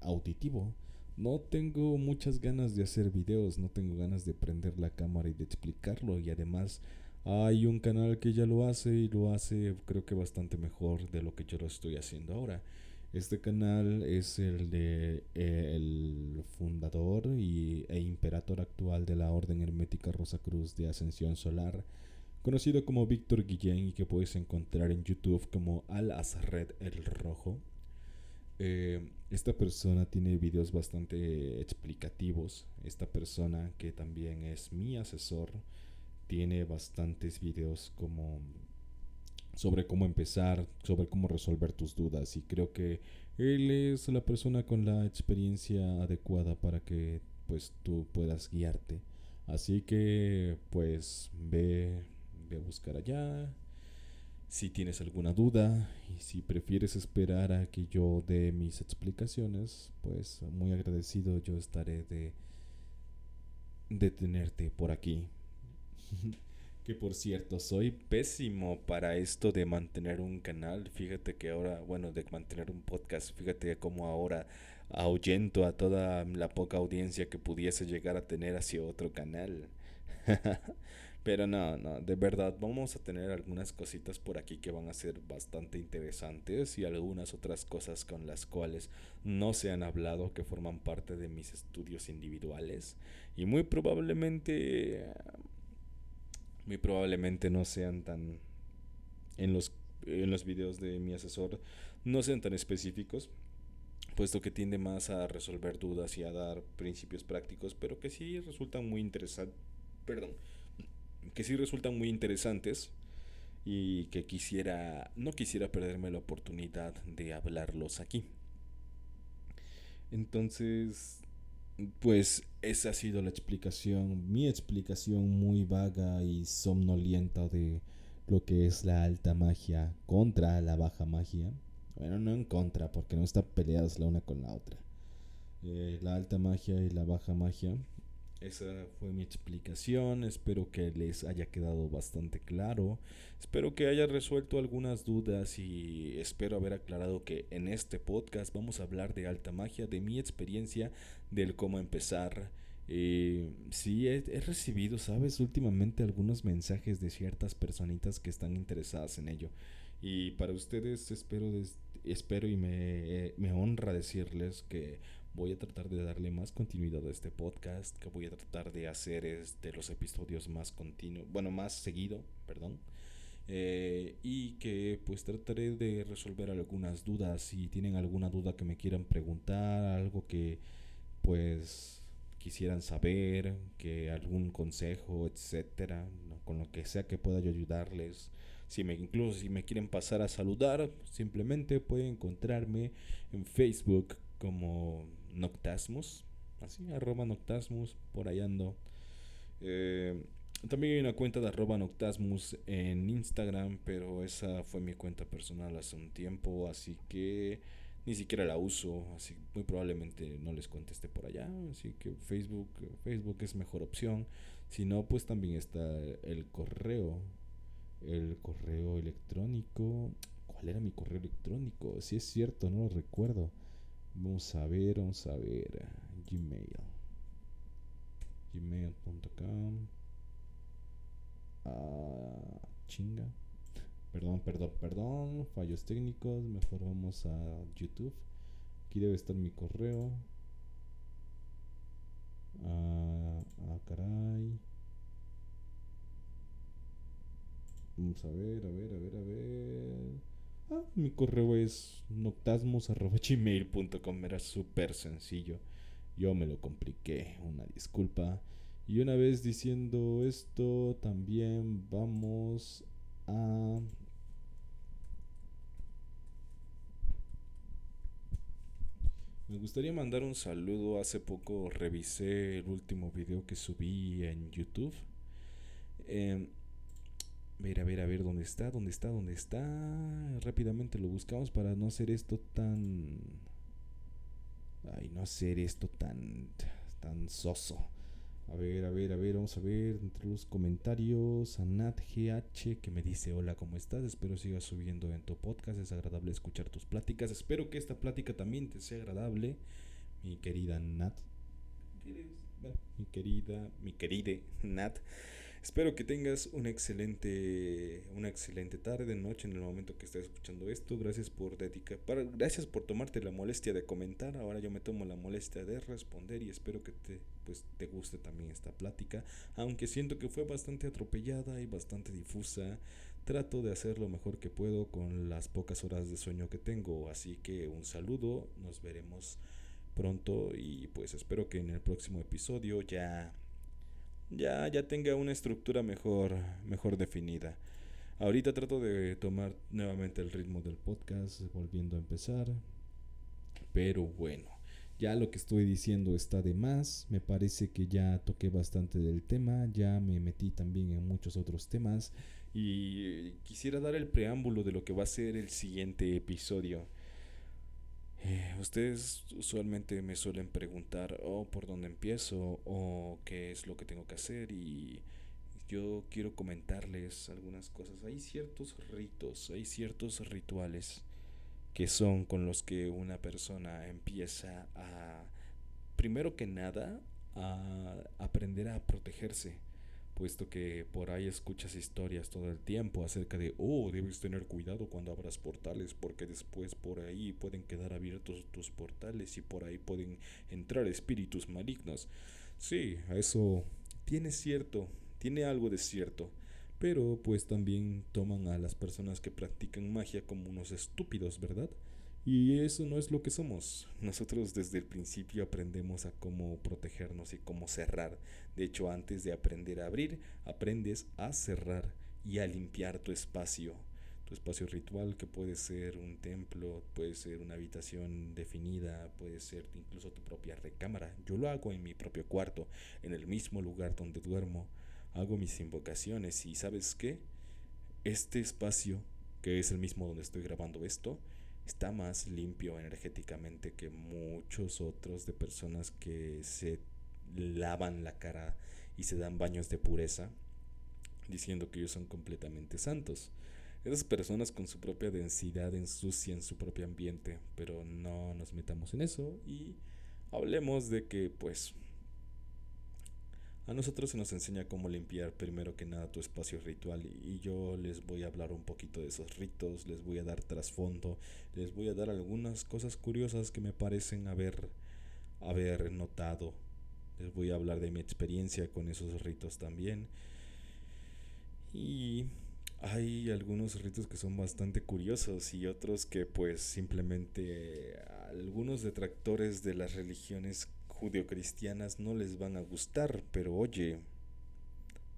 auditivo. No tengo muchas ganas de hacer videos, no tengo ganas de prender la cámara y de explicarlo y además hay un canal que ya lo hace y lo hace creo que bastante mejor de lo que yo lo estoy haciendo ahora. Este canal es el de eh, el fundador y, e imperator actual de la Orden Hermética Rosa Cruz de Ascensión Solar, conocido como Víctor Guillén y que puedes encontrar en YouTube como Al Azred el Rojo. Eh, esta persona tiene videos bastante explicativos. Esta persona, que también es mi asesor, tiene bastantes videos como sobre cómo empezar, sobre cómo resolver tus dudas y creo que él es la persona con la experiencia adecuada para que pues tú puedas guiarte. Así que pues ve, ve a buscar allá. Si tienes alguna duda y si prefieres esperar a que yo dé mis explicaciones, pues muy agradecido yo estaré de, de tenerte por aquí. Por cierto, soy pésimo para esto de mantener un canal. Fíjate que ahora, bueno, de mantener un podcast, fíjate cómo ahora ahuyento a toda la poca audiencia que pudiese llegar a tener hacia otro canal. Pero no, no, de verdad vamos a tener algunas cositas por aquí que van a ser bastante interesantes y algunas otras cosas con las cuales no se han hablado que forman parte de mis estudios individuales y muy probablemente muy probablemente no sean tan en los en los videos de mi asesor no sean tan específicos puesto que tiende más a resolver dudas y a dar principios prácticos pero que sí resultan muy interesantes perdón que sí resultan muy interesantes y que quisiera no quisiera perderme la oportunidad de hablarlos aquí. Entonces pues esa ha sido la explicación, mi explicación muy vaga y somnolienta de lo que es la alta magia contra la baja magia. Bueno, no en contra, porque no están peleadas la una con la otra. Eh, la alta magia y la baja magia. Esa fue mi explicación. Espero que les haya quedado bastante claro. Espero que haya resuelto algunas dudas y espero haber aclarado que en este podcast vamos a hablar de alta magia, de mi experiencia, del cómo empezar. Eh, sí, he, recibido, sabes, últimamente algunos mensajes de ciertas personitas que están interesadas en ello. Y para ustedes espero, espero y me, me honra decirles que voy a tratar de darle más continuidad a este podcast, que voy a tratar de hacer este, los episodios más continuos, bueno, más seguido, perdón. Eh, y que pues trataré de resolver algunas dudas. Si tienen alguna duda que me quieran preguntar, algo que pues quisieran saber, que algún consejo, etcétera, con lo que sea que pueda yo ayudarles. Si me, incluso si me quieren pasar a saludar, simplemente pueden encontrarme en Facebook como Noctasmus, así, arroba Noctasmus, por ahí ando. Eh, también hay una cuenta de arroba Noctasmus en Instagram, pero esa fue mi cuenta personal hace un tiempo, así que ni siquiera la uso, así muy probablemente no les conteste por allá, así que Facebook, Facebook es mejor opción. Si no, pues también está el correo, el correo electrónico. ¿Cuál era mi correo electrónico? Si es cierto, no lo recuerdo. Vamos a ver, vamos a ver. Gmail. Gmail.com. Ah, chinga. Perdón, perdón, perdón. Fallos técnicos. Mejor vamos a YouTube. Aquí debe estar mi correo. Ah, ah caray. Vamos a ver, a ver, a ver, a ver. Ah, mi correo es noctasmus.gmail.com. Era súper sencillo. Yo me lo compliqué. Una disculpa. Y una vez diciendo esto, también vamos a... Me gustaría mandar un saludo. Hace poco revisé el último video que subí en YouTube. Eh, a ver, a ver, a ver, ¿dónde está? ¿Dónde está? ¿Dónde está? Rápidamente lo buscamos para no hacer esto tan... Ay, no hacer esto tan... tan soso. A ver, a ver, a ver, vamos a ver entre los comentarios a NatGH que me dice hola, ¿cómo estás? Espero sigas subiendo en tu podcast, es agradable escuchar tus pláticas. Espero que esta plática también te sea agradable, mi querida Nat. mi querida, mi querida Nat. Espero que tengas una excelente, una excelente tarde, noche en el momento que estés escuchando esto. Gracias por dedicar, gracias por tomarte la molestia de comentar. Ahora yo me tomo la molestia de responder y espero que te, pues, te guste también esta plática. Aunque siento que fue bastante atropellada y bastante difusa, trato de hacer lo mejor que puedo con las pocas horas de sueño que tengo. Así que un saludo, nos veremos pronto y pues espero que en el próximo episodio ya ya, ya tenga una estructura mejor, mejor definida. Ahorita trato de tomar nuevamente el ritmo del podcast, volviendo a empezar. Pero bueno, ya lo que estoy diciendo está de más. Me parece que ya toqué bastante del tema, ya me metí también en muchos otros temas. Y quisiera dar el preámbulo de lo que va a ser el siguiente episodio. Eh, ustedes usualmente me suelen preguntar, oh, por dónde empiezo, o qué es lo que tengo que hacer, y yo quiero comentarles algunas cosas. Hay ciertos ritos, hay ciertos rituales que son con los que una persona empieza a, primero que nada, a aprender a protegerse puesto que por ahí escuchas historias todo el tiempo acerca de, oh, debes tener cuidado cuando abras portales, porque después por ahí pueden quedar abiertos tus portales y por ahí pueden entrar espíritus malignos. Sí, eso tiene cierto, tiene algo de cierto, pero pues también toman a las personas que practican magia como unos estúpidos, ¿verdad? Y eso no es lo que somos. Nosotros desde el principio aprendemos a cómo protegernos y cómo cerrar. De hecho, antes de aprender a abrir, aprendes a cerrar y a limpiar tu espacio. tu espacio ritual que puede ser un templo, puede ser una habitación definida, puede ser incluso tu propia recámara. Yo lo hago en mi propio cuarto, en el mismo lugar donde duermo, hago mis invocaciones y sabes qué? Este espacio, que es el mismo donde estoy grabando esto, está más limpio energéticamente que muchos otros de personas que se lavan la cara y se dan baños de pureza diciendo que ellos son completamente santos. Esas personas con su propia densidad ensucian su propio ambiente, pero no nos metamos en eso y hablemos de que pues a nosotros se nos enseña cómo limpiar primero que nada tu espacio ritual y yo les voy a hablar un poquito de esos ritos, les voy a dar trasfondo, les voy a dar algunas cosas curiosas que me parecen haber, haber notado. Les voy a hablar de mi experiencia con esos ritos también. Y hay algunos ritos que son bastante curiosos y otros que pues simplemente algunos detractores de las religiones judeocristianas no les van a gustar, pero oye,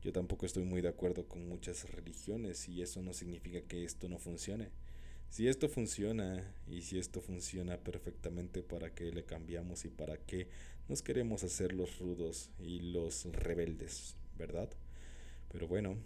yo tampoco estoy muy de acuerdo con muchas religiones y eso no significa que esto no funcione. Si esto funciona y si esto funciona perfectamente, ¿para qué le cambiamos y para qué nos queremos hacer los rudos y los rebeldes, verdad? Pero bueno,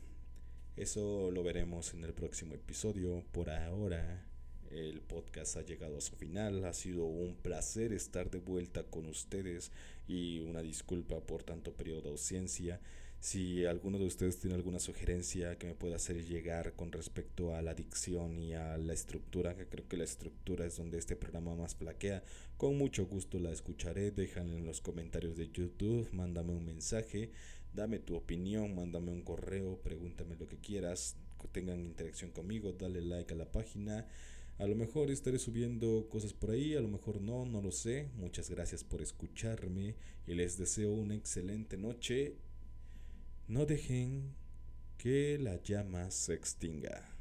eso lo veremos en el próximo episodio. Por ahora, el podcast ha llegado a su final. Ha sido un placer estar de vuelta con ustedes y una disculpa por tanto periodo de ausencia. Si alguno de ustedes tiene alguna sugerencia que me pueda hacer llegar con respecto a la dicción y a la estructura, que creo que la estructura es donde este programa más plaquea, con mucho gusto la escucharé. Déjenla en los comentarios de YouTube, mándame un mensaje dame tu opinión, mándame un correo, pregúntame lo que quieras, tengan interacción conmigo, dale like a la página. A lo mejor estaré subiendo cosas por ahí, a lo mejor no, no lo sé. Muchas gracias por escucharme y les deseo una excelente noche. No dejen que la llama se extinga.